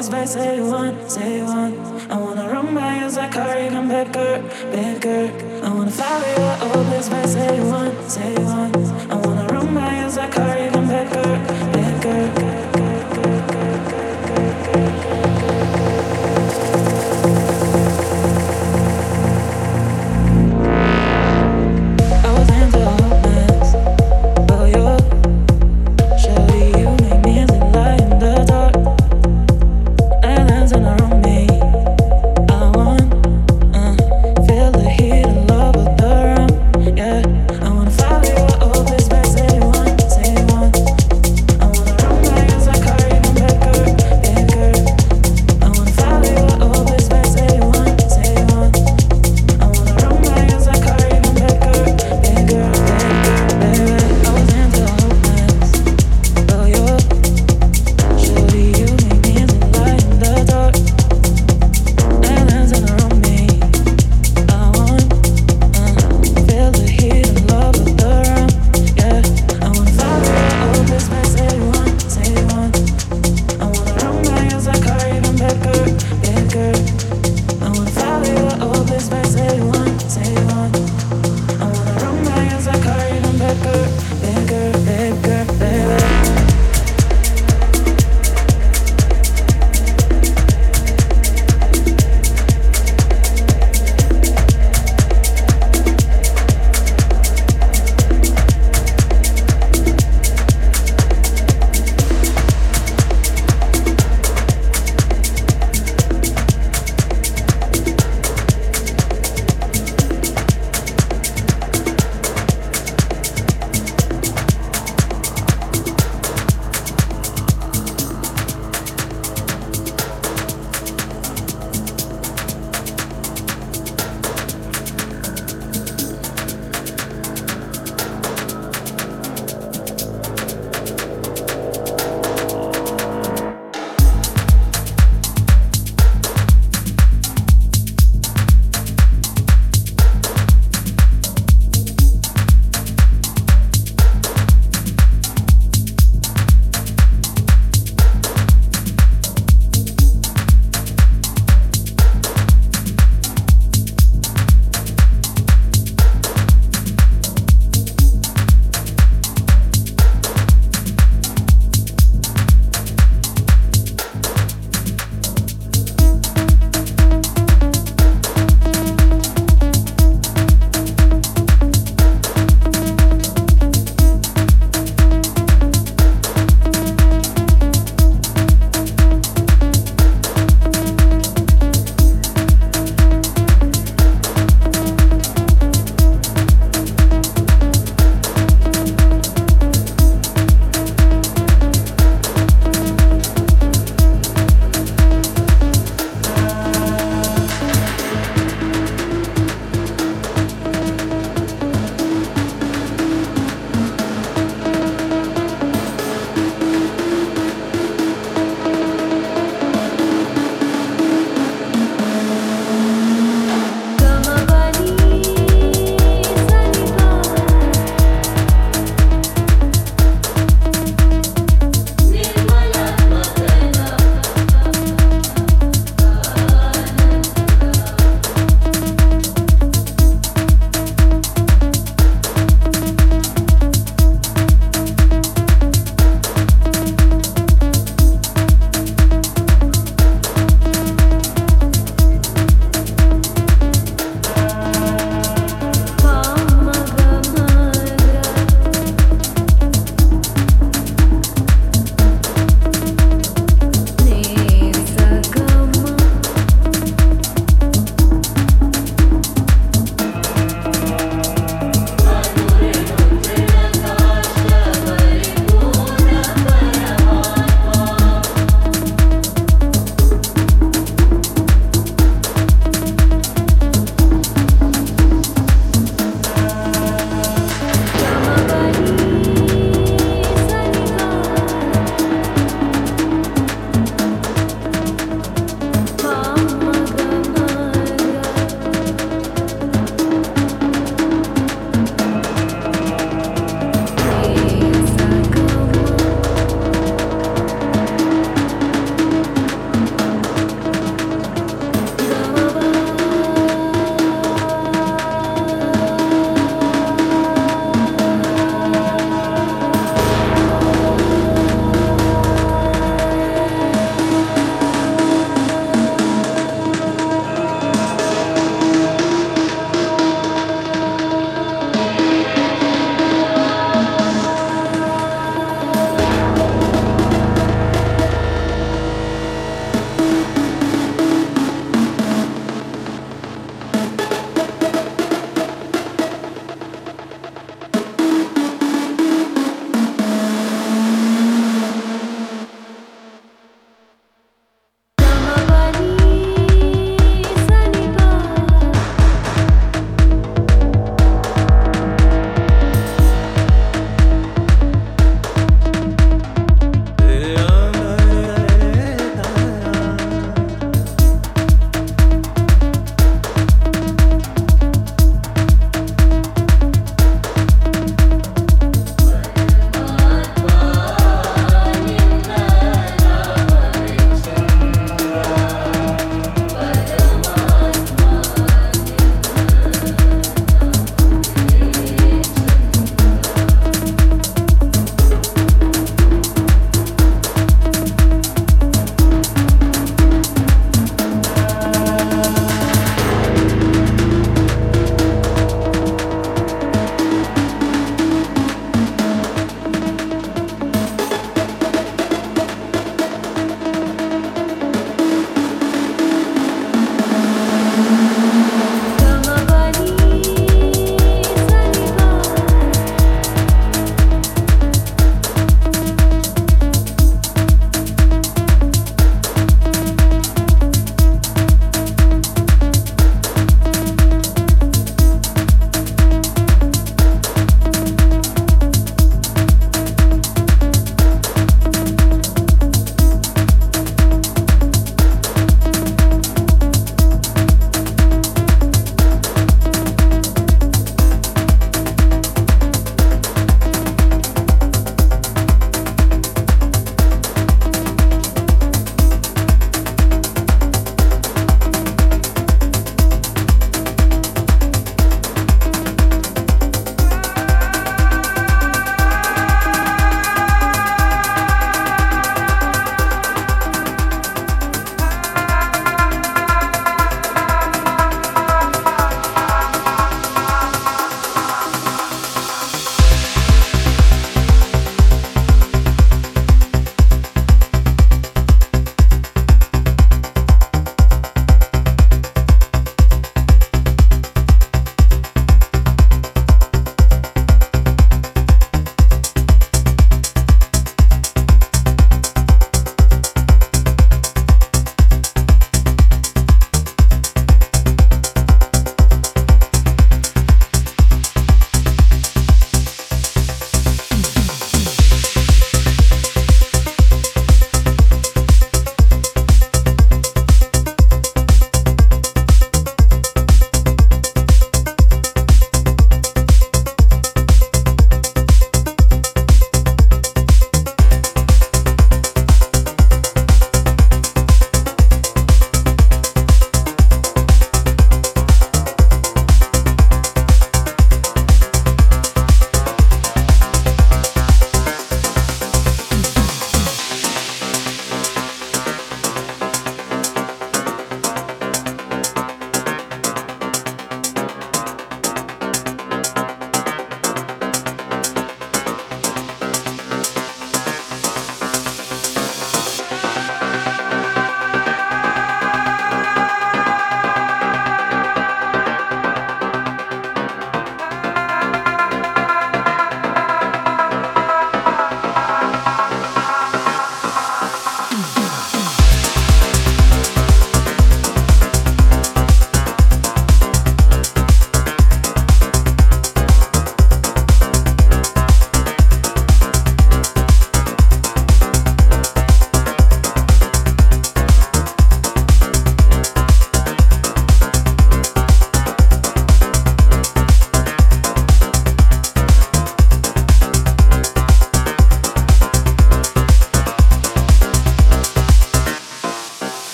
this back, say one, say one. I wanna run by you like hurry, come back, girl, back, girl. I wanna follow you, oh, this back, say one, say one. I wanna run by you like hurry.